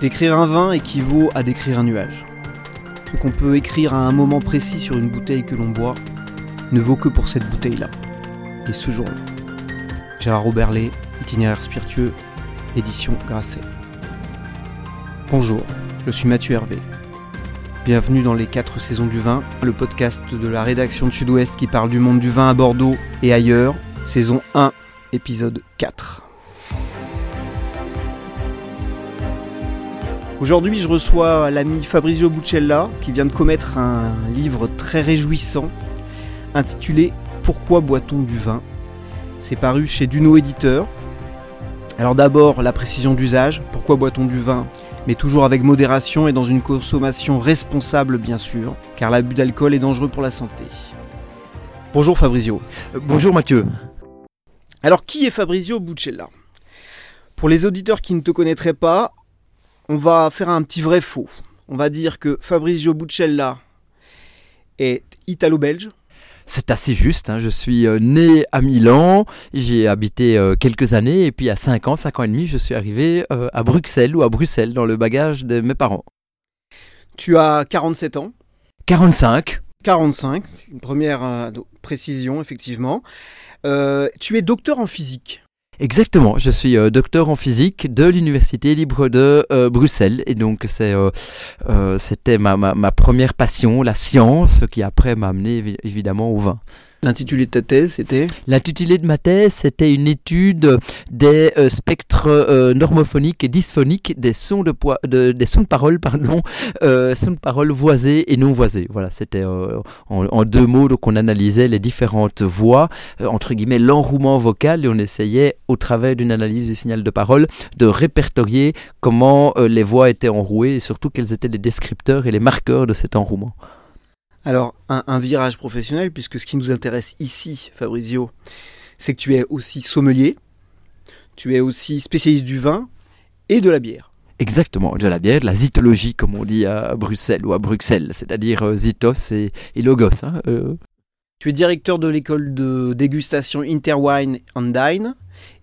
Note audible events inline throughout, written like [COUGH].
Décrire un vin équivaut à décrire un nuage. Ce qu'on peut écrire à un moment précis sur une bouteille que l'on boit ne vaut que pour cette bouteille-là. Et ce jour-là. Gérard Roberlet, itinéraire spiritueux, édition Grasset. Bonjour, je suis Mathieu Hervé. Bienvenue dans les 4 saisons du vin, le podcast de la rédaction de Sud-Ouest qui parle du monde du vin à Bordeaux et ailleurs, saison 1, épisode 4. Aujourd'hui, je reçois l'ami Fabrizio Buccella qui vient de commettre un livre très réjouissant intitulé Pourquoi boit-on du vin? C'est paru chez Duno Éditeur. Alors d'abord, la précision d'usage, pourquoi boit-on du vin? Mais toujours avec modération et dans une consommation responsable bien sûr, car l'abus d'alcool est dangereux pour la santé. Bonjour Fabrizio. Euh, bonjour Mathieu. Alors qui est Fabrizio Buccella? Pour les auditeurs qui ne te connaîtraient pas, on va faire un petit vrai faux. On va dire que Fabrizio Buccella est italo-belge. C'est assez juste, hein. je suis euh, né à Milan, j'ai habité euh, quelques années et puis à 5 ans, 5 ans et demi, je suis arrivé euh, à Bruxelles ou à Bruxelles dans le bagage de mes parents. Tu as 47 ans 45. 45, une première précision effectivement. tu es docteur en physique. Exactement, je suis euh, docteur en physique de l'Université libre de euh, Bruxelles et donc c'est euh, c'était ma, ma, ma, première passion, la science, qui après m'a amené évidemment au vin. L'intitulé de ta thèse, c'était L'intitulé de ma thèse, c'était une étude des euh, spectres euh, normophoniques et dysphoniques des sons de, de, des sons de parole, pardon, [LAUGHS] euh, sons de parole voisés et non voisés. Voilà, c'était en, en, deux mots, donc on analysait les différentes voix, entre guillemets l'enrouement vocal, et on essayait, au travers d'une analyse du signal de parole, de répertorier comment les voix étaient enrouées et surtout quels étaient les descripteurs et les marqueurs de cet enrouement. Alors, un, virage professionnel, puisque ce qui nous intéresse ici, Fabrizio, c'est que tu es aussi sommelier, tu es aussi spécialiste du vin et de la bière. Exactement, de la bière, de la zytologie, comme on dit à Bruxelles ou à Bruxelles, c'est-à-dire euh, zytos et, logos. Hein, euh. Tu es directeur de l'école de dégustation Interwine and Dine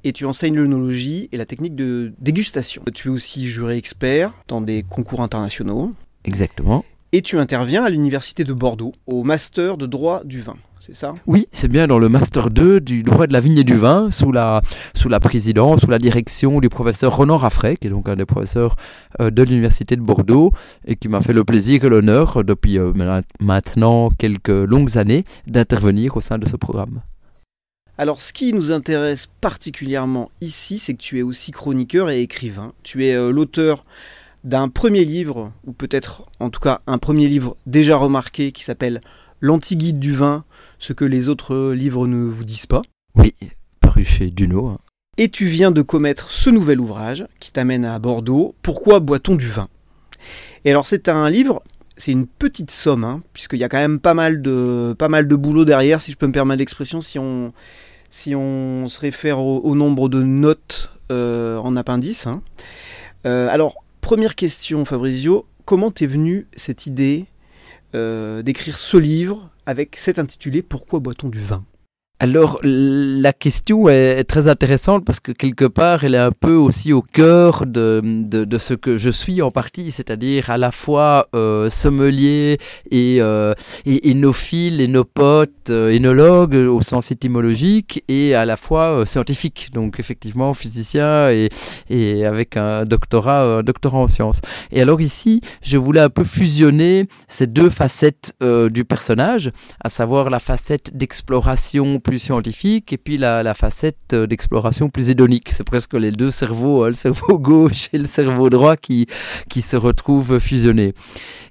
et tu enseignes l'œnologie et la technique de dégustation. Tu es aussi juré expert dans des concours internationaux. Exactement et tu interviens à l'université de Bordeaux au master de droit du vin. C'est ça? Oui, c'est bien dans le master 2 du droit de la vigne et du vin sous la, sous la présidence, sous la direction du professeur Ronan Raffray, qui est donc un des professeurs euh, de l'université de Bordeaux et qui m'a fait le plaisir et l'honneur depuis euh, maintenant quelques longues années d'intervenir au sein de ce programme. Alors ce qui nous intéresse particulièrement ici, c'est que tu es aussi chroniqueur et écrivain. Tu es euh, l'auteur d'un premier livre, ou peut-être en tout cas un premier livre déjà remarqué qui s'appelle L'Antiguide du vin, ce que les autres livres ne vous disent pas. Oui, paru chez Duno. Hein. Et tu viens de commettre ce nouvel ouvrage qui t'amène à Bordeaux, Pourquoi boit-on du vin? Et alors c'est un livre, c'est une petite somme, hein, puisqu'il y a quand même pas mal, de, pas mal de boulot derrière, si je peux me permettre l'expression, si on, si on se réfère au, nombre de notes euh, en appendice. Hein. Euh, alors, Première question, Fabrizio, comment t'es venue cette idée euh, d'écrire ce livre avec cet intitulé Pourquoi boit-on du vin? Alors la question est très intéressante parce que quelque part elle est un peu aussi au cœur de, de, ce que je suis en partie, c'est-à-dire à la fois euh, sommelier et, euh, et énophile, énopote, euh, énologue au sens étymologique et à la fois euh, scientifique, donc effectivement physicien et, et avec un doctorat, un doctorat en sciences. Et alors ici je voulais un peu fusionner ces deux facettes du personnage, à savoir la facette d'exploration plus scientifique et puis la, facette euh, d'exploration plus hédonique. C'est presque les deux cerveaux, hein, le cerveau [LAUGHS] gauche et le cerveau droit qui, qui se retrouvent fusionnés.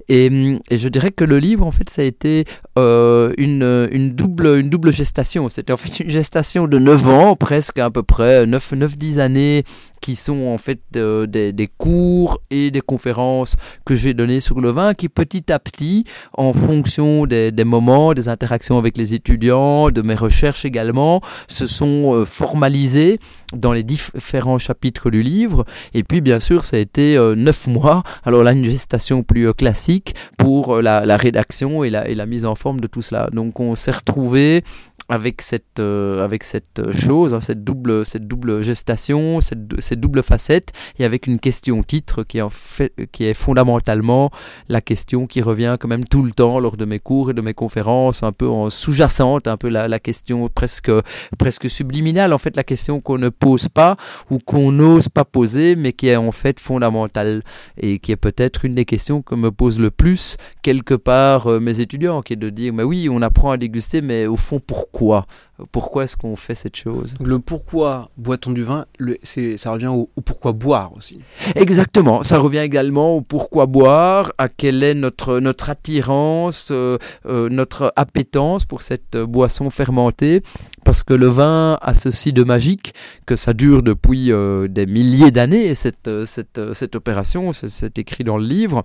Et, et, je dirais que le livre, en fait, ça a été euh, une, double, gestation. C'était en fait une gestation de 9 ans, presque à peu près, 9-10 années qui sont en fait des, cours et des conférences que j'ai données sur le vin, qui petit à petit, en fonction des, moments, des interactions avec les étudiants, de mes recherches également, se sont euh, formalisés dans les différents chapitres du livre. Et puis bien sûr, ça a été euh, neuf mois, alors là une gestation plus classique pour la, la, rédaction et la, la mise en forme de tout cela. Donc on s'est retrouvé avec cette, euh, avec cette chose, hein, cette, double, cette double gestation, cette, cette, double facette, et avec une question titre qui est, en fait, qui est fondamentalement la question qui revient quand même tout le temps lors de mes cours et de mes conférences, un peu en sous-jacente, un peu la, la, question presque, presque subliminale, en fait la question qu'on ne pose pas ou qu'on n'ose pas poser, mais qui est en fait fondamentale et qui est peut-être une des questions que me posent le plus quelque part euh, mes étudiants, qui est de dire, mais oui, on apprend à déguster, mais au fond, pourquoi pourquoi. Pourquoi est-ce qu'on fait cette chose? Le pourquoi boit-on du vin, le, ça revient au, pourquoi boire aussi. Exactement, ça revient également au pourquoi boire, à quelle est notre, notre attirance, euh, euh, notre appétence pour cette boisson fermentée. Parce que le vin a ceci de magique, que ça dure depuis euh, des milliers d'années, cette, cette, cette opération, c'est écrit dans le livre.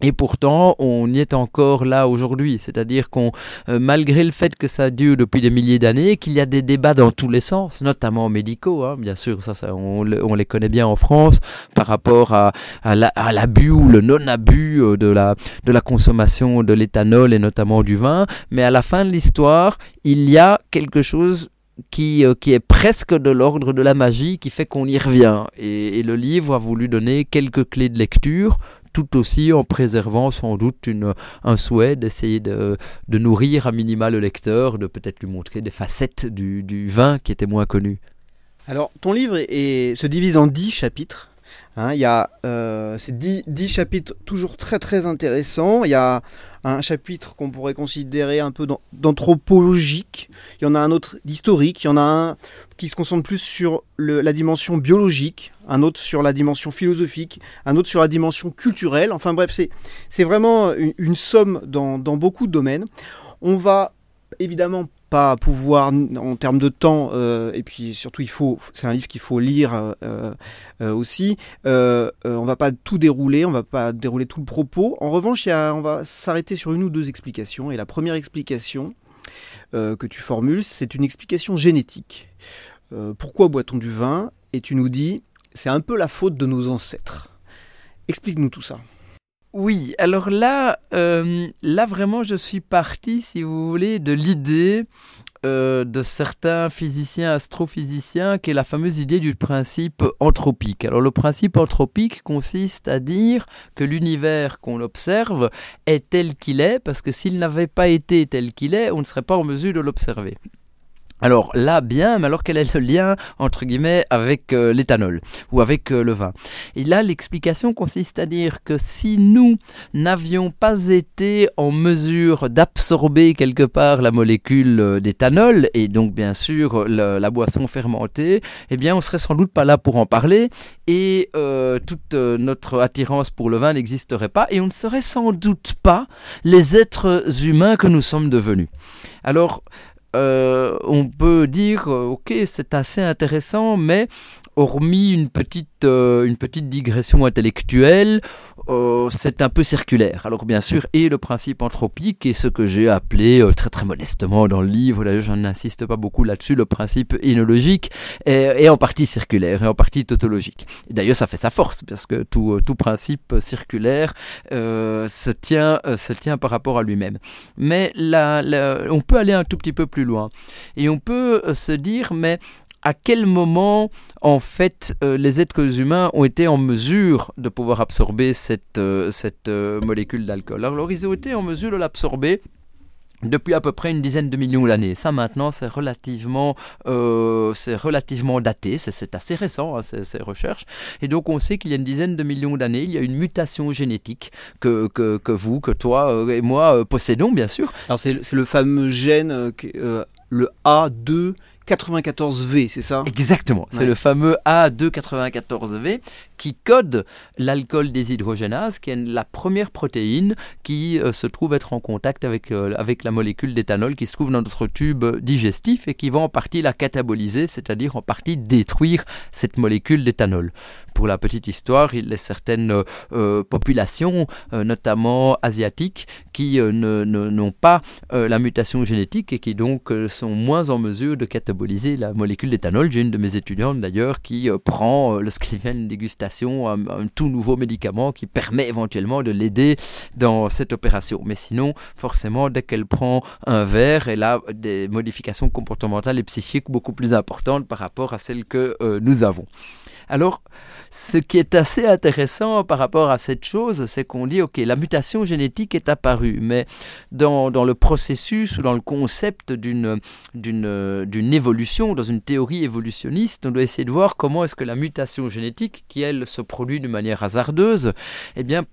Et pourtant, on y est encore là aujourd'hui. C'est-à-dire qu'on, euh, malgré le fait que ça dure depuis des milliers d'années, qu'il y a des débats dans tous les sens, notamment médicaux, hein, bien sûr, ça, ça on, les connaît bien en France, par rapport à, l'abus ou le non-abus euh, de la, de la consommation de l'éthanol et notamment du vin. Mais à la fin de l'histoire, il y a quelque chose qui, euh, qui est presque de l'ordre de la magie, qui fait qu'on y revient. Et, le livre a voulu donner quelques clés de lecture tout aussi en préservant sans doute une, un souhait d'essayer de, de, nourrir à minima le lecteur, de peut-être lui montrer des facettes du, du, vin qui étaient moins connues. Alors, ton livre est, se divise en dix chapitres. Hein, il y a euh, ces dix, chapitres toujours très très intéressants. Il y a un chapitre qu'on pourrait considérer un peu d'anthropologique. Il y en a un autre d'historique. Il y en a un qui se concentre plus sur la dimension biologique, un autre sur la dimension philosophique, un autre sur la dimension culturelle. Enfin bref, c'est vraiment une, somme dans, dans beaucoup de domaines. On va évidemment pas pouvoir en termes de temps euh, et puis surtout il faut c'est un livre qu'il faut lire euh, euh, aussi. On va pas tout dérouler on va pas dérouler tout le propos. En revanche on va s'arrêter sur une ou deux explications. Et la première explication que tu formules c'est une explication génétique. Pourquoi boit-on du vin? Et tu nous dis c'est un peu la faute de nos ancêtres. Explique-nous tout ça oui, alors là, euh, là vraiment, je suis parti, si vous voulez, de l'idée euh, de certains physiciens, astrophysiciens, qui est la fameuse idée du principe anthropique. Alors le principe anthropique consiste à dire que l'univers qu'on observe est tel qu'il est, parce que s'il n'avait pas été tel qu'il est, on ne serait pas en mesure de l'observer. Alors là, bien, mais alors quel est le lien entre guillemets avec euh, l'éthanol ou avec euh, le vin? Et là, l'explication consiste à dire que si nous n'avions pas été en mesure d'absorber quelque part la molécule euh, d'éthanol et donc bien sûr la boisson fermentée, eh bien on serait sans doute pas là pour en parler et toute notre attirance pour le vin n'existerait pas et on ne serait sans doute pas les êtres humains que nous sommes devenus. Alors, euh, on peut dire, ok, c'est assez intéressant, mais hormis une petite, euh, une petite digression intellectuelle, euh, c'est un peu circulaire. Alors bien sûr, et le principe anthropique et ce que j'ai appelé euh, très très modestement dans le livre, là je n'insiste pas beaucoup là-dessus, le principe énologique est, en partie circulaire et en partie tautologique. D'ailleurs ça fait sa force parce que tout, tout principe circulaire se, tient, se tient par rapport à lui-même. Mais là, on peut aller un tout petit peu plus loin et on peut se dire mais à quel moment, en fait, euh, les êtres humains ont été en mesure de pouvoir absorber cette, euh, cette euh, molécule d'alcool? Alors, ils ont été en mesure de l'absorber depuis à peu près une dizaine de millions d'années. Ça maintenant c'est relativement, relativement daté, c'est assez récent hein, ces, recherches. Et donc on sait qu'il y a une dizaine de millions d'années, il y a une mutation génétique que, que, que vous, que toi et moi possédons bien sûr. Alors c'est le fameux gène, le A2 94V, c'est ça? Exactement, c'est le fameux A294V qui code l'alcool déshydrogénase, qui est la première protéine qui euh, se trouve être en contact avec, euh, avec la molécule d'éthanol qui se trouve dans notre tube digestif et qui va en partie la cataboliser, c'est-à-dire en partie détruire cette molécule d'éthanol. Pour la petite histoire, il y a certaines euh, populations, notamment asiatiques, qui n'ont pas la mutation génétique et qui donc sont moins en mesure de cataboliser la molécule d'éthanol. J'ai une de mes étudiantes d'ailleurs qui prend le scliven dégustation un, tout nouveau médicament qui permet éventuellement de l'aider dans cette opération. Mais sinon, forcément, dès qu'elle prend un verre, elle a des modifications comportementales et psychiques beaucoup plus importantes par rapport à celles que euh, nous avons. Alors, ce qui est assez intéressant par rapport à cette chose, c'est qu'on dit, OK, la mutation génétique est apparue, mais dans, dans le processus ou dans le concept d'une, évolution, dans une théorie évolutionniste, on doit essayer de voir comment est-ce que la mutation génétique, qui elle se produit de manière hasardeuse, eh bien,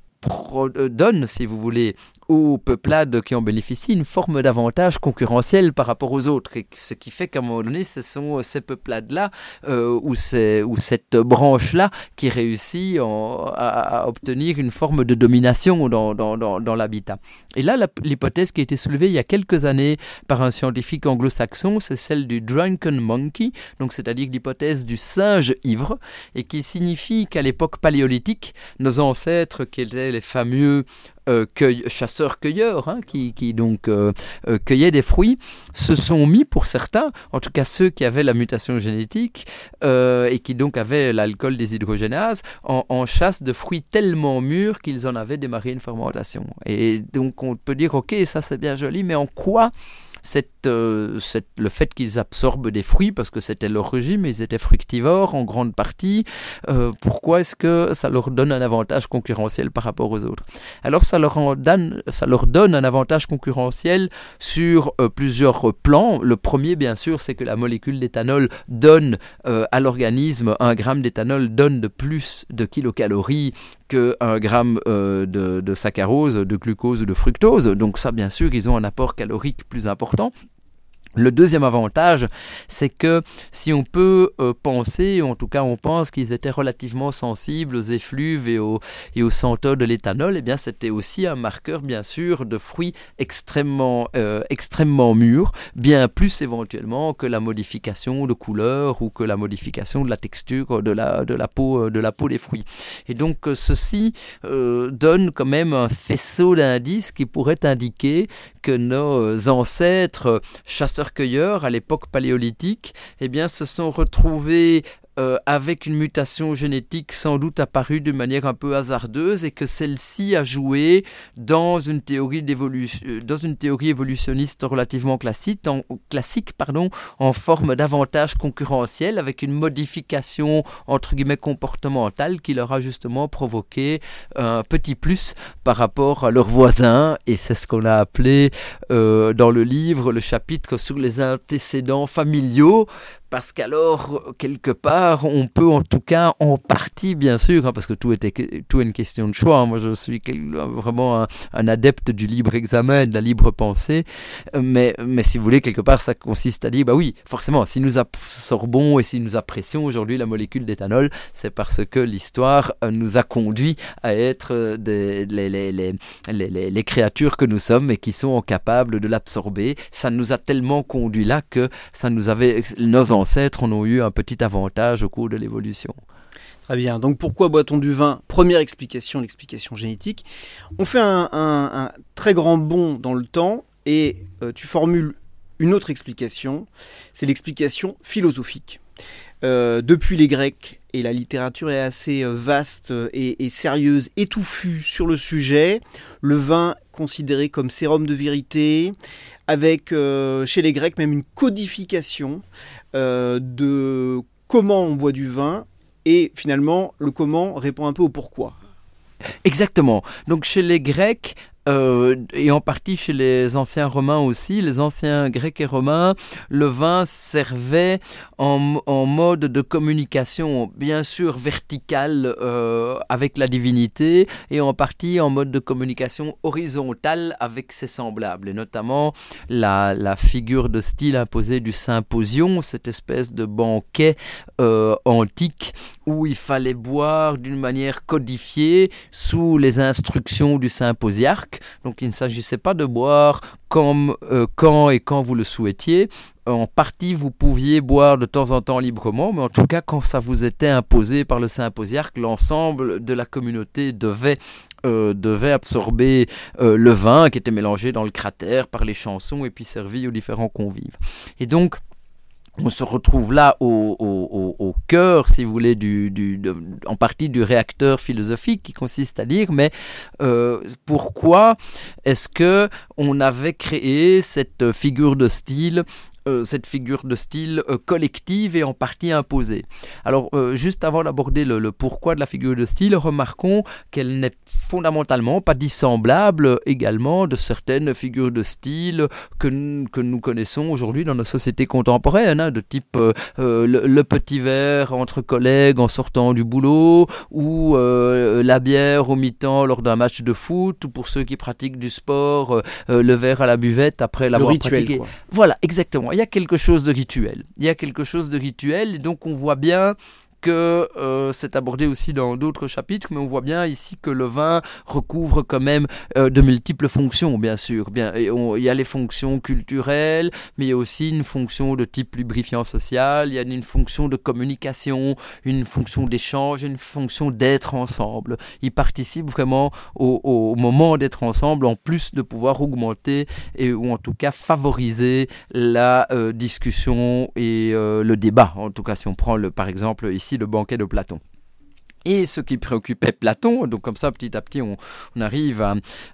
donne, si vous voulez, aux peuplades qui en bénéficient une forme d'avantage concurrentiel par rapport aux autres. Ce qui fait qu'à un moment donné, ce sont ces peuplades-là euh, ou, cette branche-là qui réussit à, obtenir une forme de domination dans, dans, dans, l'habitat. Et là, l'hypothèse qui a été soulevée il y a quelques années par un scientifique anglo-saxon, c'est celle du drunken monkey, donc c'est-à-dire l'hypothèse du singe ivre, et qui signifie qu'à l'époque paléolithique, nos ancêtres, qui étaient les fameux euh, chasseurs-cueilleurs, hein, qui, donc euh, euh, cueillaient des fruits, se sont mis pour certains, en tout cas ceux qui avaient la mutation génétique et qui donc avaient l'alcool des hydrogénases, en, chasse de fruits tellement mûrs qu'ils en avaient démarré une fermentation. Et donc on peut dire, ok, ça c'est bien joli, mais en quoi euh, le fait qu'ils absorbent des fruits, parce que c'était leur régime, ils étaient fructivores en grande partie, euh, pourquoi est-ce que ça leur donne un avantage concurrentiel par rapport aux autres? Alors ça leur, donne, un avantage concurrentiel sur euh, plusieurs plans. Le premier, bien sûr, c'est que la molécule d'éthanol donne à l'organisme, un gramme d'éthanol donne de plus de kilocalories qu'un gramme de, de saccharose, de glucose ou de fructose. Donc ça, bien sûr, ils ont un apport calorique plus important. Le deuxième avantage, c'est que si on peut euh, penser, en tout cas on pense qu'ils étaient relativement sensibles aux effluves et aux, et senteurs de l'éthanol, eh bien c'était aussi un marqueur bien sûr de fruits extrêmement, euh, extrêmement mûrs, bien plus éventuellement que la modification de couleur ou que la modification de la texture de la, de la, peau, de la peau des fruits. Et donc euh, ceci donne quand même un faisceau d'indices qui pourrait indiquer que nos ancêtres chasseurs à l'époque paléolithique, eh bien, se sont retrouvés euh, avec une mutation génétique sans doute apparue de manière un peu hasardeuse et que celle-ci a joué dans une théorie euh, dans évolutionniste relativement classique, en, classique forme d'avantage concurrentiel avec une modification entre guillemets comportementale qui leur a justement provoqué un petit plus par rapport à leurs voisins. Et c'est ce qu'on a appelé euh, dans le livre le chapitre sur les antécédents familiaux parce qu'alors, quelque part, on peut en tout cas, en partie, bien sûr, hein, parce que tout, était, tout est une question de choix. Hein. Moi, je suis vraiment un, adepte du libre examen, de la libre pensée. Mais, mais si vous voulez, quelque part, ça consiste à dire, bah oui, forcément, si nous absorbons et si nous apprécions aujourd'hui la molécule d'éthanol, c'est parce que l'histoire euh, nous a conduit à être euh, les, créatures que nous sommes et qui sont capables de l'absorber. Ça nous a tellement conduit là que ça nous avait, nos ancêtres en ont eu un petit avantage au cours de l'évolution. Très bien. Donc pourquoi boit-on du vin? Première explication, l'explication génétique. On fait un, très grand bond dans le temps et euh, tu formules une autre explication. C'est l'explication philosophique. Euh, depuis les Grecs, et la littérature est assez euh, vaste et, et, sérieuse, étouffue sur le sujet, le vin considéré comme sérum de vérité, avec chez les Grecs même une codification euh, de comment on boit du vin et finalement le comment répond un peu au pourquoi. Exactement. Donc chez les Grecs, euh, et en partie chez les anciens romains aussi, les anciens grecs et romains, le vin servait en, mode de communication, bien sûr vertical euh, avec la divinité, et en partie en mode de communication horizontale avec ses semblables, et notamment la, la figure de style imposée du symposion, cette espèce de banquet euh, antique où il fallait boire d'une manière codifiée sous les instructions du symposiarque. Donc il ne s'agissait pas de boire euh, quand et quand vous le souhaitiez. En partie, vous pouviez boire de temps en temps librement, mais en tout cas, quand ça vous était imposé par le symposiarque, l'ensemble de la communauté devait euh, absorber euh, le vin qui était mélangé dans le cratère par les chansons et puis servi aux différents convives. Et donc, on se retrouve là au, au, au, cœur, si vous voulez, en partie du réacteur philosophique qui consiste à dire, mais euh, pourquoi est-ce que on avait créé cette figure de style euh, cette figure de style euh, collective et en partie imposée. Alors, euh, juste avant d'aborder le, pourquoi de la figure de style, remarquons qu'elle n'est fondamentalement pas dissemblable également de certaines figures de style que, que nous connaissons aujourd'hui dans nos sociétés contemporaines, hein, de type le, petit verre entre collègues en sortant du boulot, ou la bière au mi-temps lors d'un match de foot, ou pour ceux qui pratiquent du sport, le verre à la buvette après l'avoir pratiqué. Voilà, exactement il y a quelque chose de rituel. Il y a quelque chose de rituel et donc on voit bien euh, c'est abordé aussi dans d'autres chapitres, mais on voit bien ici que le vin recouvre quand même euh, de multiples fonctions, bien sûr. Bien, il y a les fonctions culturelles, mais il y a aussi une fonction de type lubrifiant social, il y a une fonction de communication, une fonction d'échange, une fonction d'être ensemble. Il participe vraiment au, moment d'être ensemble, en plus de pouvoir augmenter et ou en tout cas favoriser la euh, discussion et le débat. En tout cas, si on prend le, par exemple ici le banquet de Platon. Et ce qui préoccupait Platon, donc comme ça petit à petit on, arrive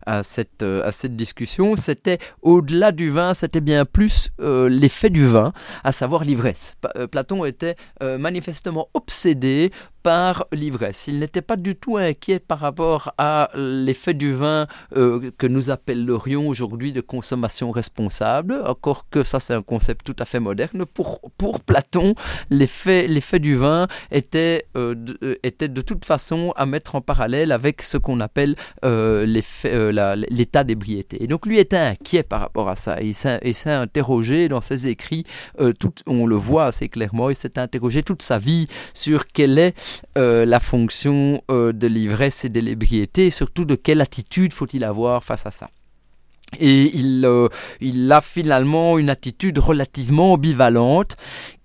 à, cette, à cette discussion, c'était au-delà du vin, c'était bien plus euh, l'effet du vin, à savoir l'ivresse. Euh, Platon était euh, manifestement obsédé par l'ivresse. Il n'était pas du tout inquiet par rapport à l'effet du vin euh, que nous appellerions aujourd'hui de consommation responsable, encore que ça c'est un concept tout à fait moderne. Pour, pour Platon, l'effet, du vin était, euh, de, euh, était de toute façon à mettre en parallèle avec ce qu'on appelle l'état d'ébriété. Et donc lui était inquiet par rapport à ça. Il s'est, interrogé dans ses écrits, on le voit assez clairement, il s'est interrogé toute sa vie sur quelle est euh, la fonction euh, de l'ivresse et de l'ébriété, et surtout de quelle attitude faut-il avoir face à ça. Et il, euh, il a finalement une attitude relativement ambivalente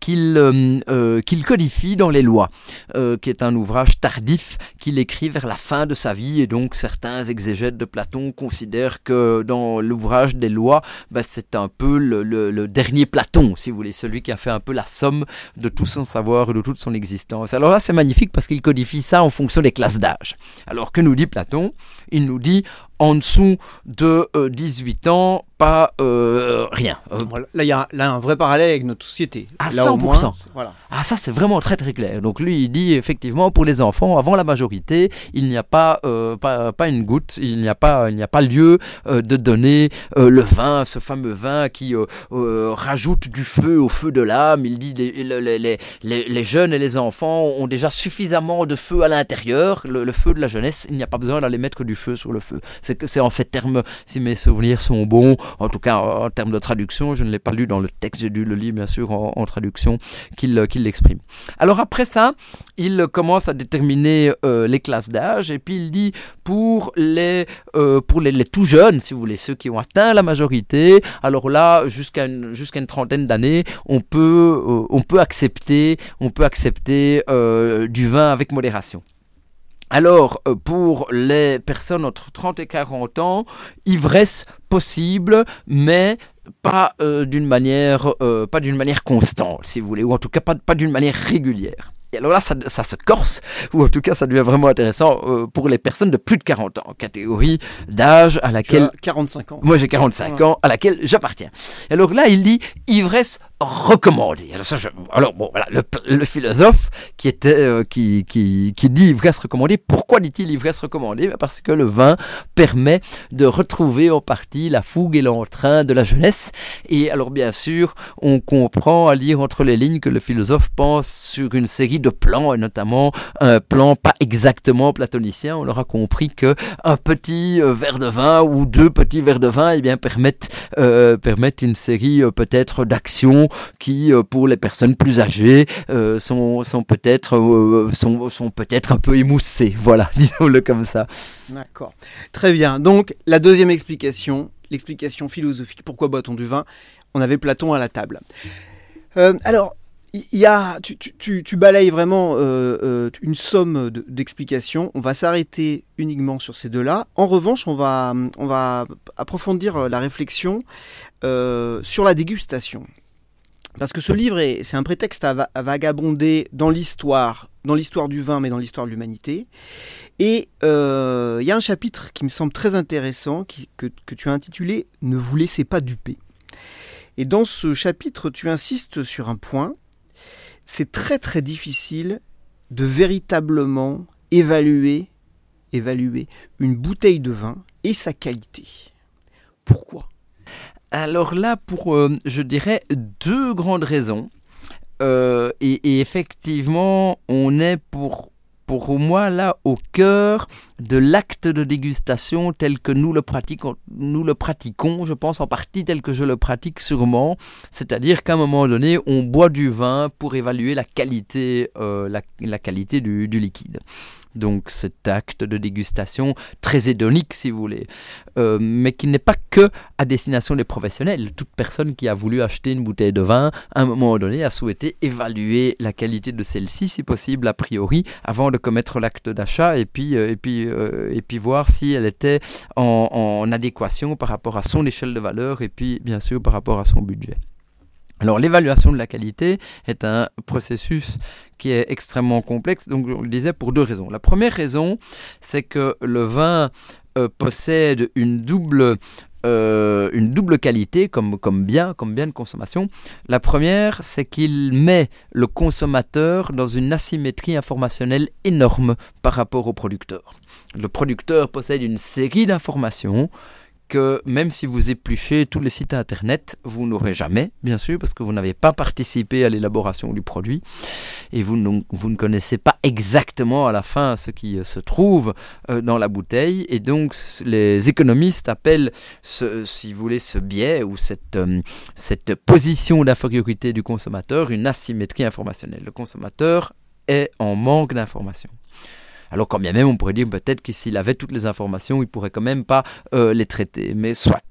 qu'il euh, euh, qu'il codifie dans les lois, euh, qui est un ouvrage tardif qu'il écrit vers la fin de sa vie, et donc certains exégètes de Platon considèrent que dans l'ouvrage des lois, bah, c'est un peu le, le, dernier Platon, si vous voulez, celui qui a fait un peu la somme de tout son savoir et de toute son existence. Alors là, c'est magnifique parce qu'il codifie ça en fonction des classes d'âge. Alors que nous dit Platon? Il nous dit en dessous de 18 ans, pas euh, rien. Euh, là, il y a là, un vrai parallèle avec notre société. À 100%. voilà. Ah, ça, c'est vraiment très très clair. Donc, lui, il dit effectivement, pour les enfants, avant la majorité, il n'y a pas, euh, pas, pas, une goutte, il n'y a pas, il a pas lieu de donner le vin, ce fameux vin qui rajoute du feu au feu de l'âme. Il dit les, les, les, les, jeunes et les enfants ont déjà suffisamment de feu à l'intérieur, le, le, feu de la jeunesse, il n'y a pas besoin d'aller mettre du feu sur le feu. C'est en ces termes, si mes souvenirs sont bons, en tout cas en, termes de traduction, je ne l'ai pas lu dans le texte, j'ai dû le lire bien sûr en, traduction, qu'il l'exprime. Alors après ça, il commence à déterminer euh, les classes d'âge et puis il dit pour les, euh, pour les, tout jeunes, si vous voulez, ceux qui ont atteint la majorité, alors là, jusqu'à une, jusqu'à une trentaine d'années, on euh, on peut accepter, on peut accepter du vin avec modération. Alors, euh, pour les personnes entre 30 et 40 ans, ivresse possible, mais pas euh, d'une manière, euh, pas d'une manière constante, si vous voulez, ou en tout cas pas, pas d'une manière régulière. Et alors là, ça, ça, se corse, ou en tout cas, ça devient vraiment intéressant pour les personnes de plus de 40 ans, catégorie d'âge à laquelle... 45 ans. Moi, j'ai 45 ans, à laquelle j'appartiens. Et alors là, il dit ivresse recommandé. Alors, ça, alors bon, voilà, le, philosophe qui était, euh, qui, qui, qui, dit ivresse recommandée. Pourquoi dit-il ivresse recommandée ben, Parce que le vin permet de retrouver en partie la fougue et l'entrain de la jeunesse. Et alors, bien sûr, on comprend à lire entre les lignes que le philosophe pense sur une série de plans, et notamment un plan pas exactement platonicien. On aura compris que un petit euh, verre de vin ou deux petits verres de vin, eh bien, permettent, euh, permettent une série euh, peut-être d'actions qui, euh, pour les personnes plus âgées, euh, sont, sont peut-être euh, sont, sont peut-être un peu émoussées. Voilà, [LAUGHS] disons-le comme ça. D'accord. Très bien. Donc, la deuxième explication, l'explication philosophique. Pourquoi boit-on du vin? On avait Platon à la table. alors, il y a, tu, tu, tu balayes vraiment une somme d'explications. on va s'arrêter uniquement sur ces deux-là. En revanche, on va, on va approfondir la réflexion sur la dégustation. Parce que ce livre, c'est un prétexte à, vagabonder dans l'histoire, dans l'histoire du vin, mais dans l'histoire de l'humanité. Et euh, il y a un chapitre qui me semble très intéressant, que, que tu as intitulé Ne vous laissez pas duper. Et dans ce chapitre, tu insistes sur un point. C'est très très difficile de véritablement évaluer, évaluer une bouteille de vin et sa qualité. Pourquoi? Alors là, pour, euh, je dirais, deux grandes raisons. Euh, et, effectivement, on est pour, pour moi là au cœur de l'acte de dégustation tel que nous le pratiquons, je pense en partie tel que je le pratique sûrement. C'est-à-dire qu'à un moment donné, on boit du vin pour évaluer la qualité, euh, la, qualité du liquide donc cet acte de dégustation très hédonique si vous voulez, euh, mais qui n'est pas que à destination des professionnels. Toute personne qui a voulu acheter une bouteille de vin, à un moment donné, a souhaité évaluer la qualité de celle-ci, si possible, a priori, avant de commettre l'acte d'achat, et puis, euh, et, puis, euh, et puis voir si elle était en adéquation par rapport à son échelle de valeur, et puis bien sûr par rapport à son budget. Alors l'évaluation de la qualité est un processus qui est extrêmement complexe, donc on le disait pour deux raisons. La première raison, c'est que le vin euh, possède une double, euh, une double qualité comme, bien, comme bien de consommation. La première, c'est qu'il met le consommateur dans une asymétrie informationnelle énorme par rapport au producteur. Le producteur possède une série d'informations que même si vous épluchez tous les sites internet, vous n'aurez jamais, bien sûr, parce que vous n'avez pas participé à l'élaboration du produit et vous, ne connaissez pas exactement à la fin ce qui euh, se trouve euh, dans la bouteille. Et donc, les économistes appellent, si vous voulez, ce biais ou cette, euh, cette position d'infériorité du consommateur une asymétrie informationnelle. Le consommateur est en manque d'informations. Alors quand bien même on pourrait dire peut-être que s'il avait toutes les informations, il pourrait quand même pas euh, les traiter. Mais soit.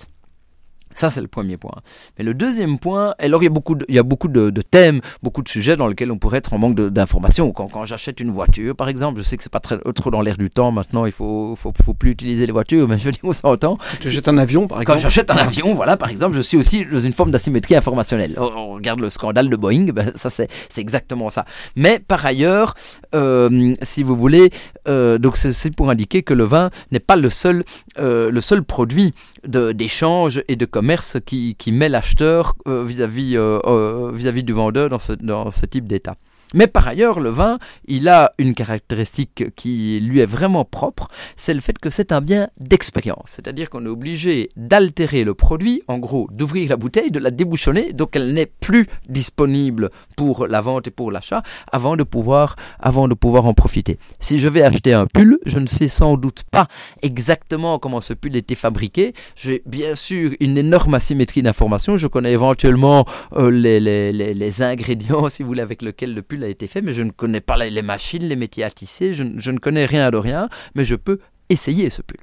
Ça, c'est le premier point. Mais le deuxième point, alors il y a beaucoup, de, il y a beaucoup de, thèmes, beaucoup de sujets dans lesquels on pourrait être en manque d'informations. Quand, quand j'achète une voiture, par exemple, je sais que c'est pas très, trop dans l'air du temps maintenant, il faut, faut, faut, plus utiliser les voitures, mais je veux dire, on s'entend. Tu achètes un avion, par exemple Quand j'achète un avion, voilà, par exemple, je suis aussi dans une forme d'asymétrie informationnelle. On regarde le scandale de Boeing, ben, ça c'est exactement ça. Mais par ailleurs, euh, si vous voulez, euh, donc c'est pour indiquer que le vin n'est pas le seul, euh, le seul produit d'échange et de commerce qui, qui met l'acheteur euh, vis-à-vis euh, euh, vis-à-vis du vendeur dans ce, dans ce type d'état. Mais par ailleurs, le vin, il a une caractéristique qui lui est vraiment propre, c'est le fait que c'est un bien d'expérience. C'est-à-dire qu'on est obligé d'altérer le produit, en gros, d'ouvrir la bouteille, de la débouchonner, donc elle n'est plus disponible pour la vente et pour l'achat, avant de pouvoir, avant de pouvoir en profiter. Si je vais acheter un pull, je ne sais sans doute pas exactement comment ce pull était fabriqué. J'ai bien sûr une énorme asymétrie d'informations. Je connais éventuellement euh, les, les, les, les ingrédients, [LAUGHS] si vous voulez, avec lesquels le pull a été fait, mais je ne connais pas les machines, les métiers à tisser, je, ne connais rien de rien, mais je peux essayer ce pull.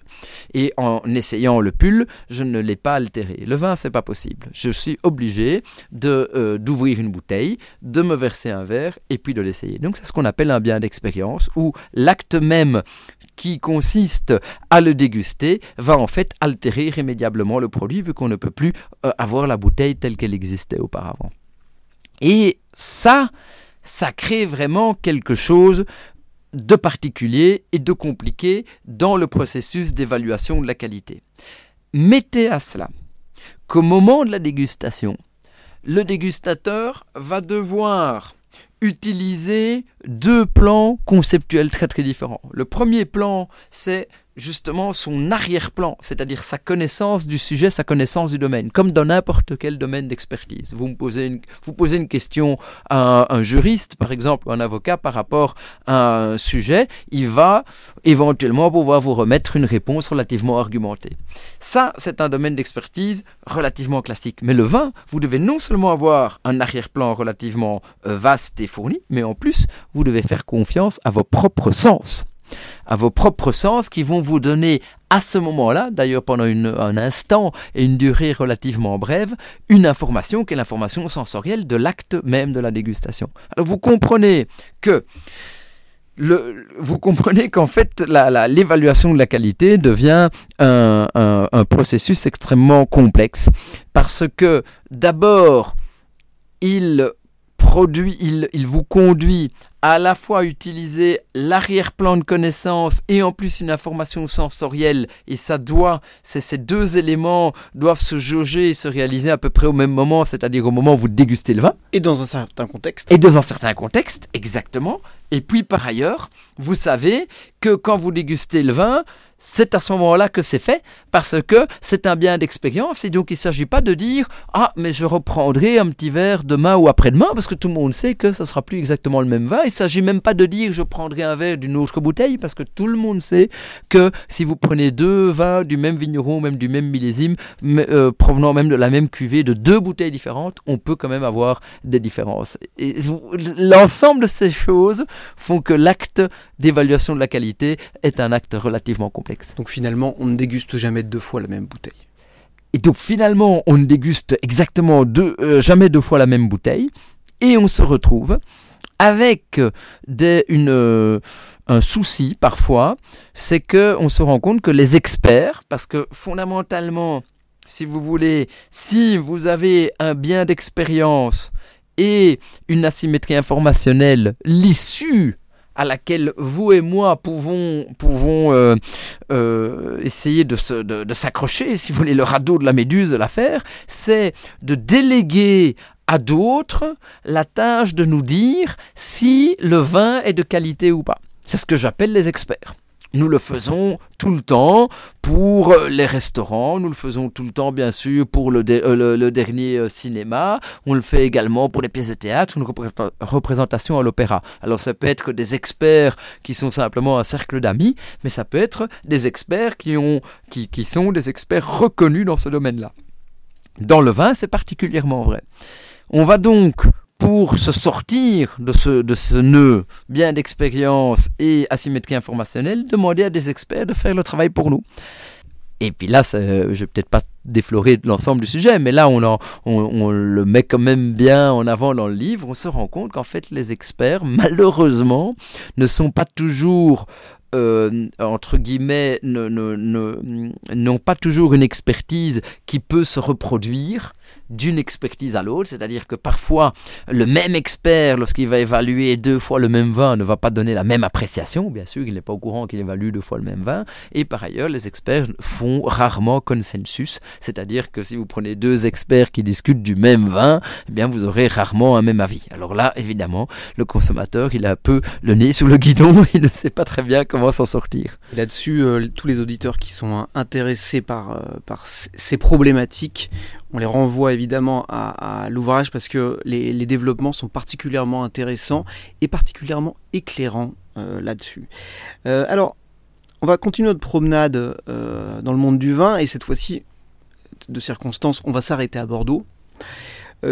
Et en essayant le pull, je ne l'ai pas altéré. Le vin, c'est pas possible. Je suis obligé de euh, d'ouvrir une bouteille, de me verser un verre et puis de l'essayer. Donc c'est ce qu'on appelle un bien d'expérience où l'acte même qui consiste à le déguster va en fait altérer irrémédiablement le produit vu qu'on ne peut plus euh, avoir la bouteille telle qu'elle existait auparavant. Et ça, ça crée vraiment quelque chose de particulier et de compliqué dans le processus d'évaluation de la qualité. Mettez à cela qu'au moment de la dégustation, le dégustateur va devoir utiliser deux plans conceptuels très très différents. Le premier plan, c'est justement son arrière-plan, c'est-à-dire sa connaissance du sujet, sa connaissance du domaine, comme dans n'importe quel domaine d'expertise. Vous me posez une, vous posez une question à un, juriste, par exemple, ou un avocat par rapport à un sujet, il va éventuellement pouvoir vous remettre une réponse relativement argumentée. Ça, c'est un domaine d'expertise relativement classique. Mais le vin, vous devez non seulement avoir un arrière-plan relativement euh, vaste et fourni, mais en plus, vous devez faire confiance à vos propres sens à vos propres sens qui vont vous donner à ce moment-là, d'ailleurs pendant un instant et une durée relativement brève, une information qui est l'information sensorielle de l'acte même de la dégustation. Alors vous comprenez que le, vous comprenez qu'en fait, l'évaluation de la qualité devient un, un processus extrêmement complexe. Parce que d'abord, il produit, il, il vous conduit à la fois utiliser l'arrière-plan de connaissance et en plus une information sensorielle. Et ça doit, ces deux éléments doivent se jauger et se réaliser à peu près au même moment, c'est-à-dire au moment où vous dégustez le vin. Et dans un certain contexte. Et dans un certain contexte, exactement. Et puis par ailleurs, vous savez que quand vous dégustez le vin, c'est à ce moment-là que c'est fait, parce que c'est un bien d'expérience, et donc il ne s'agit pas de dire Ah, mais je reprendrai un petit verre demain ou après-demain, parce que tout le monde sait que ce ne sera plus exactement le même vin. Il ne s'agit même pas de dire Je prendrai un verre d'une autre bouteille, parce que tout le monde sait que si vous prenez deux vins du même vigneron, même du même millésime, euh, provenant même de la même cuvée, de deux bouteilles différentes, on peut quand même avoir des différences. Et l'ensemble de ces choses font que l'acte d'évaluation de la qualité est un acte relativement complexe. Donc finalement, on ne déguste jamais deux fois la même bouteille. Et donc finalement, on ne déguste exactement deux, euh, jamais deux fois la même bouteille, et on se retrouve avec des, une, euh, un souci parfois, c'est que on se rend compte que les experts, parce que fondamentalement, si vous voulez, si vous avez un bien d'expérience et une asymétrie informationnelle, l'issue à laquelle vous et moi pouvons, pouvons euh, euh, essayer de, de, s'accrocher, si vous voulez, le radeau de la méduse de l'affaire, c'est de déléguer à d'autres la tâche de nous dire si le vin est de qualité ou pas. C'est ce que j'appelle les experts. Nous le faisons tout le temps pour les restaurants, nous le faisons tout le temps bien sûr pour le, euh, dernier euh, cinéma, on le fait également pour les pièces de théâtre, une représentation à l'opéra. Alors ça peut être des experts qui sont simplement un cercle d'amis, mais ça peut être des experts qui, ont, qui, qui sont des experts reconnus dans ce domaine-là. Dans le vin, c'est particulièrement vrai. On va donc pour se sortir de ce, de ce nœud bien d'expérience et asymétrie informationnelle, demander à des experts de faire le travail pour nous. Et puis là, je vais peut-être pas déflorer l'ensemble du sujet, mais là, on, le met quand même bien en avant dans le livre. On se rend compte qu'en fait, les experts, malheureusement, ne sont pas toujours euh, entre guillemets, n'ont pas toujours une expertise qui peut se reproduire d'une expertise à l'autre, c'est-à-dire que parfois le même expert, lorsqu'il va évaluer deux fois le même vin, ne va pas donner la même appréciation, bien sûr, il n'est pas au courant qu'il évalue deux fois le même vin, et par ailleurs, les experts font rarement consensus, c'est-à-dire que si vous prenez deux experts qui discutent du même vin, eh bien vous aurez rarement un même avis. Alors là, évidemment, le consommateur, il a un peu le nez sous le guidon, [LAUGHS] il ne sait pas très bien comment s'en sortir. Là-dessus, euh, tous les auditeurs qui sont intéressés par, euh, ces problématiques on les renvoie évidemment à, l'ouvrage parce que les, développements sont particulièrement intéressants et particulièrement éclairants euh, là-dessus. Alors, on va continuer notre promenade dans le monde du vin et cette fois-ci, de circonstances, on va s'arrêter à Bordeaux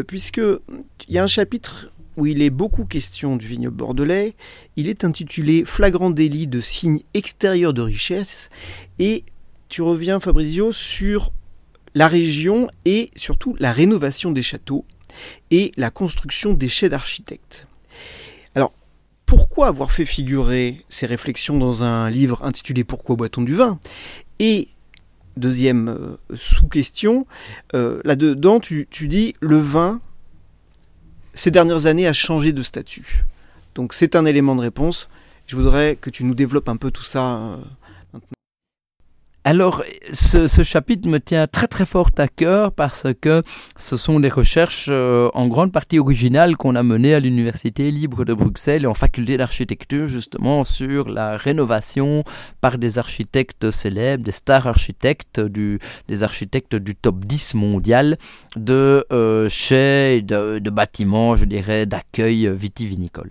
puisque il y a un chapitre où il est beaucoup question du vignoble bordelais. Il est intitulé Flagrant délit de signes extérieurs de richesse et tu reviens Fabrizio sur la région et surtout la rénovation des châteaux et la construction des chais d'architectes. Alors, pourquoi avoir fait figurer ces réflexions dans un livre intitulé Pourquoi boit-on du vin? Et deuxième euh, sous-question, euh, là-dedans tu dis le vin, ces dernières années, a changé de statut. Donc c'est un élément de réponse. Je voudrais que tu nous développes un peu tout ça euh, alors, ce, chapitre me tient très très fort à cœur parce que ce sont des recherches euh, en grande partie originales qu'on a menées à l'Université libre de Bruxelles et en faculté d'architecture justement sur la rénovation par des architectes célèbres, des stars architectes, du, des architectes du top 10 mondial de euh, chais de, de bâtiments, je dirais, d'accueil vitivinicole.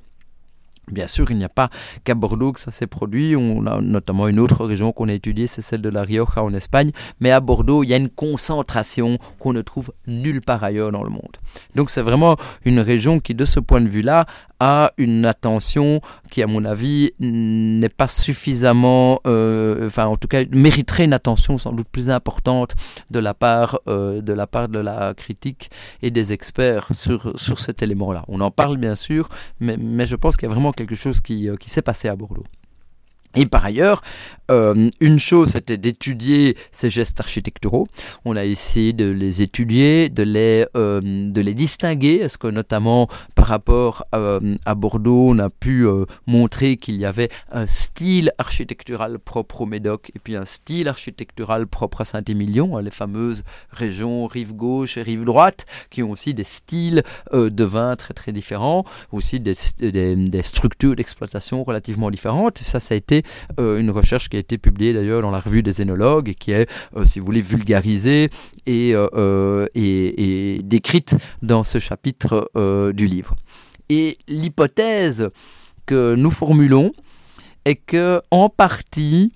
Bien sûr, il n'y a pas qu'à Bordeaux que ça s'est produit. On a notamment une autre région qu'on a étudiée, c'est celle de la Rioja en Espagne. Mais à Bordeaux, il y a une concentration qu'on ne trouve nulle part ailleurs dans le monde. Donc c'est vraiment une région qui, de ce point de vue-là, a une attention qui, à mon avis, n'est pas suffisamment, euh, enfin, en tout cas, mériterait une attention sans doute plus importante de la part, euh, de la part de la critique et des experts sur, sur cet élément-là. On en parle bien sûr, mais, mais je pense qu'il y a vraiment quelque chose qui, euh, qui s'est passé à Bordeaux. Et par ailleurs, euh, une chose, c'était d'étudier ces gestes architecturaux. On a essayé de les étudier, de les, euh, de les distinguer. Est-ce que notamment par rapport euh, à Bordeaux, on a pu montrer qu'il y avait un style architectural propre au Médoc et puis un style architectural propre à Saint-Émilion, hein, les fameuses régions rive gauche et rive droite, qui ont aussi des styles de vin très très différents, aussi des, des, des structures d'exploitation relativement différentes. Ça, ça a été une recherche qui a été publiée d'ailleurs dans la revue des énologues et qui est, euh, si vous voulez, vulgarisée euh, euh, et, et, décrite dans ce chapitre du livre. Et l'hypothèse que nous formulons est que, en partie,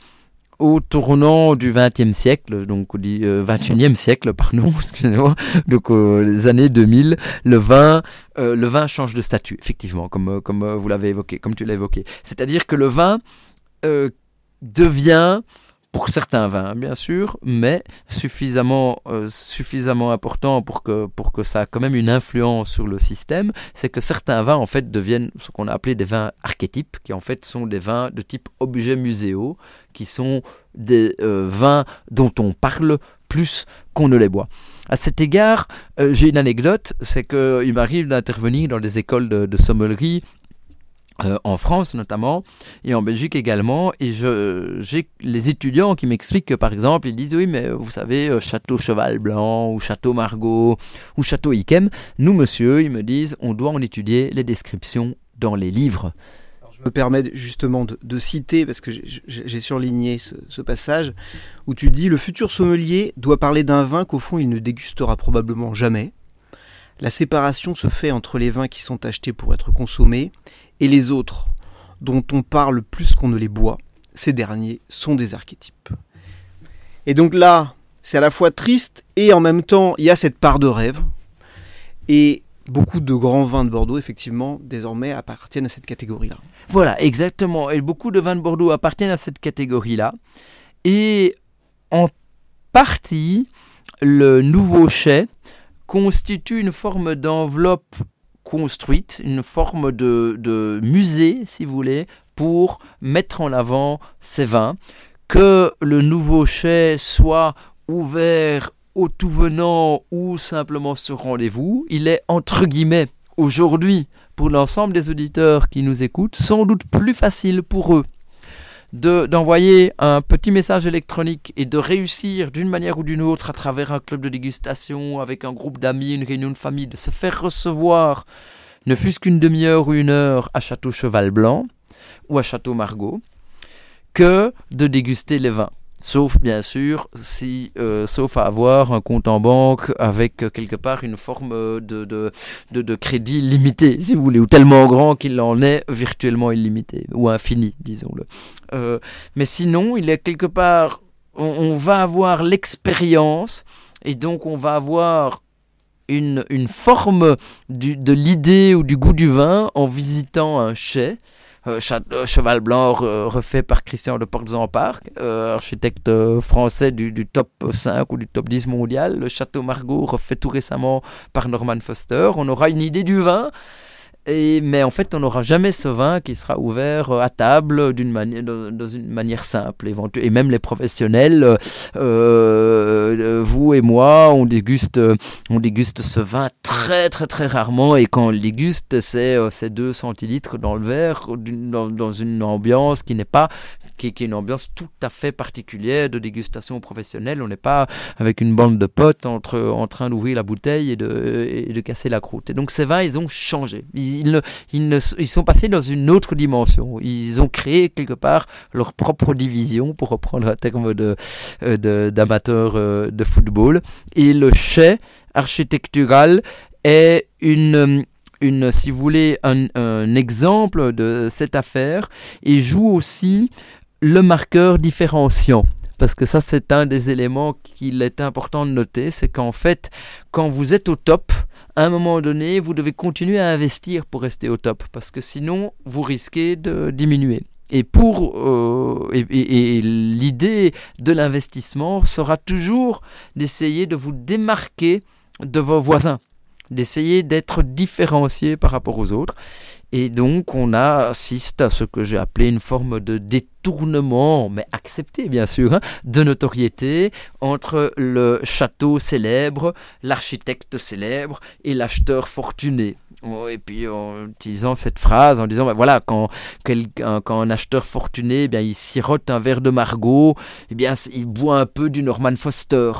au tournant du XXe siècle, donc au XXIe siècle, pardon, [LAUGHS] excusez-moi, donc les années 2000, le vin, le vin change de statut, effectivement, comme comme vous l'avez évoqué, comme tu l'as évoqué. C'est-à-dire que le vin devient, pour certains vins bien sûr, mais suffisamment, euh, suffisamment important pour que, pour que ça a quand même une influence sur le système, c'est que certains vins en fait deviennent ce qu'on a appelé des vins archétypes, qui en fait sont des vins de type objet muséaux, qui sont des euh, vins dont on parle plus qu'on ne les boit. À cet égard, euh, j'ai une anecdote, c'est qu'il m'arrive d'intervenir dans des écoles de, de sommellerie euh, en France notamment et en Belgique également. Et je j'ai les étudiants qui m'expliquent que par exemple ils disent oui mais vous savez euh, château cheval blanc ou château margot ou château Ikem nous monsieur ils me disent on doit en étudier les descriptions dans les livres. Je me permets justement de, citer, parce que j'ai surligné ce, passage, où tu dis le futur sommelier doit parler d'un vin qu'au fond il ne dégustera probablement jamais. La séparation se fait entre les vins qui sont achetés pour être consommés et les autres, dont on parle plus qu'on ne les boit, ces derniers sont des archétypes. Et donc là, c'est à la fois triste et en même temps, il y a cette part de rêve. Et beaucoup de grands vins de Bordeaux, effectivement, désormais appartiennent à cette catégorie-là. Voilà, exactement. Et beaucoup de vins de Bordeaux appartiennent à cette catégorie-là. Et en partie, le nouveau chai constitue une forme d'enveloppe construite, une forme de, musée, si vous voulez, pour mettre en avant ces vins. Que le nouveau chai soit ouvert au tout venant ou simplement sur rendez-vous, il est entre guillemets aujourd'hui pour l'ensemble des auditeurs qui nous écoutent sans doute plus facile pour eux d'envoyer un petit message électronique et de réussir d'une manière ou d'une autre à travers un club de dégustation, avec un groupe d'amis, une réunion de famille, de se faire recevoir, ne fût-ce qu'une demi-heure ou une heure à Château Cheval Blanc ou à Château Margaux, que de déguster les vins. Sauf bien sûr, si, euh, sauf à avoir un compte en banque avec euh, quelque part une forme de, de, de, crédit limité, si vous voulez, ou tellement grand qu'il en est virtuellement illimité, ou infini, disons-le. Euh, mais sinon, il est quelque part, on, va avoir l'expérience, et donc on va avoir une, une forme du, de l'idée ou du goût du vin en visitant un chai, euh, euh, cheval Blanc refait par Christian de Portes-en-Parc, euh, architecte français du, du, top 5 ou du top 10 mondial. Le Château Margaux refait tout récemment par Norman Foster. On aura une idée du vin et, mais en fait, on n'aura jamais ce vin qui sera ouvert euh, à table d'une manière, dans, une manière simple. Et même les professionnels, euh, euh, vous et moi, on déguste, on déguste ce vin très très très rarement. Et quand on le déguste, c'est 2 centilitres dans le verre, dans une ambiance qui n'est pas qui, est une ambiance tout à fait particulière de dégustation professionnelle. On n'est pas avec une bande de potes entre, en train d'ouvrir la bouteille et de, et de casser la croûte. Et donc ces vins, ils ont changé. Ils, ils, ils sont passés dans une autre dimension. Ils ont créé quelque part leur propre division, pour reprendre un terme de, euh, d'amateurs euh, de football. Et le chai architectural est une une, si vous voulez, un, un, exemple de cette affaire et joue aussi le marqueur différenciant. Parce que ça, c'est un des éléments qu'il est important de noter, c'est qu'en fait, quand vous êtes au top, à un moment donné, vous devez continuer à investir pour rester au top, parce que sinon, vous risquez de diminuer. Et pour euh, et, l'idée de l'investissement sera toujours d'essayer de vous démarquer de vos voisins, d'essayer d'être différencié par rapport aux autres. Et donc on assiste à ce que j'ai appelé une forme de détournement, mais accepté bien sûr, hein, de notoriété entre le château célèbre, l'architecte célèbre et l'acheteur fortuné. Oh, et puis en utilisant cette phrase, en disant, ben voilà, quand, quand un acheteur fortuné, eh bien, il sirote un verre de Margot, eh bien, il boit un peu du Norman Foster.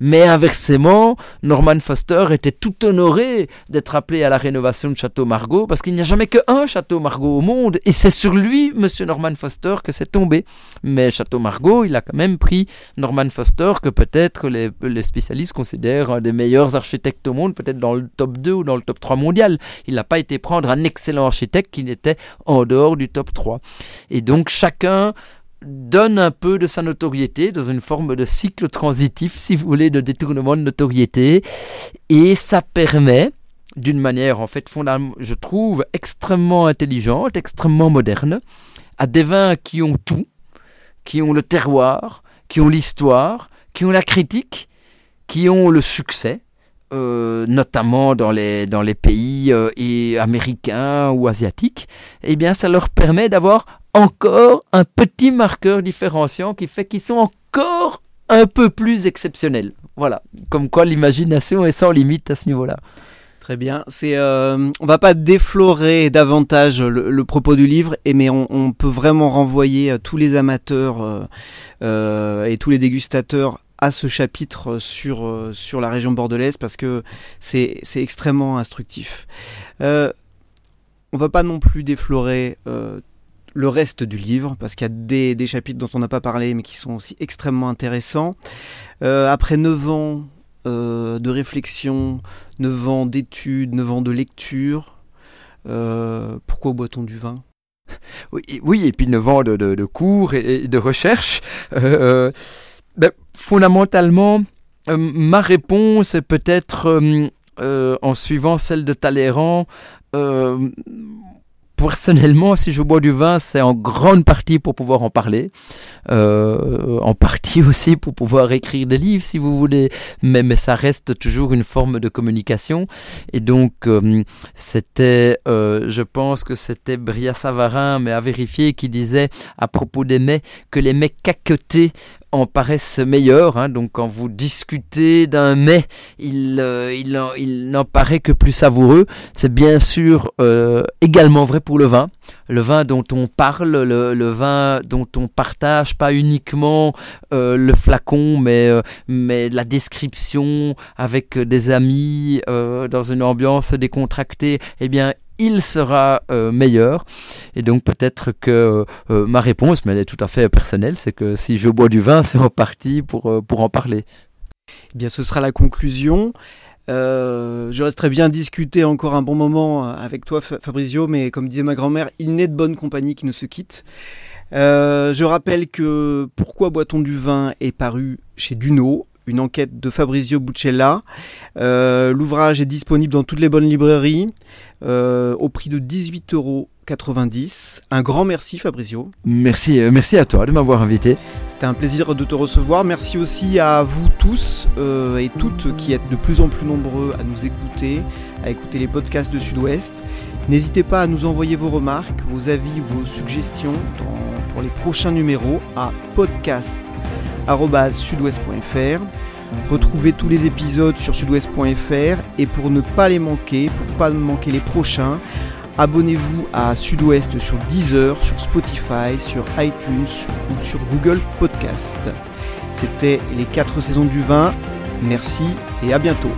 Mais inversement, Norman Foster était tout honoré d'être appelé à la rénovation de Château Margaux parce qu'il n'y a jamais qu'un Château Margaux au monde et c'est sur lui, Monsieur Norman Foster, que c'est tombé. Mais Château Margaux, il a quand même pris Norman Foster que peut-être les, spécialistes considèrent un des meilleurs architectes au monde, peut-être dans le top 2 ou dans le top 3 mondial. Il n'a pas été prendre un excellent architecte qui n'était en dehors du top 3. Et donc chacun donne un peu de sa notoriété dans une forme de cycle transitif, si vous voulez, de détournement de notoriété. Et ça permet, d'une manière en fait fondamentale, je trouve, extrêmement intelligente, extrêmement moderne, à des vins qui ont tout, qui ont le terroir, qui ont l'histoire, qui ont la critique, qui ont le succès, euh, notamment dans les, dans les pays euh, américains ou asiatiques, eh bien ça leur permet d'avoir encore un petit marqueur différenciant qui fait qu'ils sont encore un peu plus exceptionnels. Voilà, comme quoi l'imagination est sans limite à ce niveau-là. Très bien. C'est, euh, on va pas déflorer davantage le, propos du livre, mais on, peut vraiment renvoyer tous les amateurs euh, et tous les dégustateurs à ce chapitre sur, euh, sur la région bordelaise parce que c'est extrêmement instructif. Euh, on va pas non plus déflorer euh, le reste du livre parce qu'il y a des, chapitres dont on n'a pas parlé mais qui sont aussi extrêmement intéressants. Euh, après 9 ans de réflexion, 9 ans d'études, 9 ans de lecture, pourquoi boit-on du vin? [LAUGHS] Oui, oui, et puis 9 ans de, cours et, de recherche. Ben, fondamentalement, euh, ma réponse est peut-être, euh, euh, en suivant celle de Talleyrand, personnellement, si je bois du vin, c'est en grande partie pour pouvoir en parler, euh, en partie aussi pour pouvoir écrire des livres, si vous voulez, mais, ça reste toujours une forme de communication. Et donc, euh, c'était, euh, je pense que c'était Bria Savarin, mais à vérifier, qui disait à propos des mets que les mets caquetés en paraissent meilleurs. Hein. donc quand vous discutez d'un mets, il, euh, il, il n'en paraît que plus savoureux. C'est bien sûr euh, également vrai pour le vin. Le vin dont on parle, le, vin dont on partage pas uniquement euh, le flacon, mais, mais la description avec des amis dans une ambiance décontractée, eh bien il sera euh, meilleur. Et donc peut-être que euh, ma réponse, mais elle est tout à fait personnelle, c'est que si je bois du vin, [LAUGHS] c'est en partie pour, euh, pour en parler. Eh bien, ce sera la conclusion. je resterai bien discuter encore un bon moment avec toi, Fabrizio, mais comme disait ma grand-mère, il n'est de bonne compagnie qui ne se quitte. je rappelle que Pourquoi boit-on du vin est paru chez Duno, une enquête de Fabrizio Buccella. Euh, l'ouvrage est disponible dans toutes les bonnes librairies euh, au prix de 18,90 euros. Un grand merci Fabrizio. Merci, euh, merci à toi de m'avoir invité. C'était un plaisir de te recevoir. Merci aussi à vous tous et toutes qui êtes de plus en plus nombreux à nous écouter, à écouter les podcasts de Sud-Ouest. N'hésitez pas à nous envoyer vos remarques, vos avis, vos suggestions pour les prochains numéros à podcast sudouest.fr. Retrouvez tous les épisodes sur sudouest.fr et pour ne pas les manquer, pour pas manquer les prochains, abonnez-vous à Sud-Ouest sur Deezer, sur Spotify, sur iTunes ou sur Google Podcast. C'était les 4 saisons du vin. Merci et à bientôt.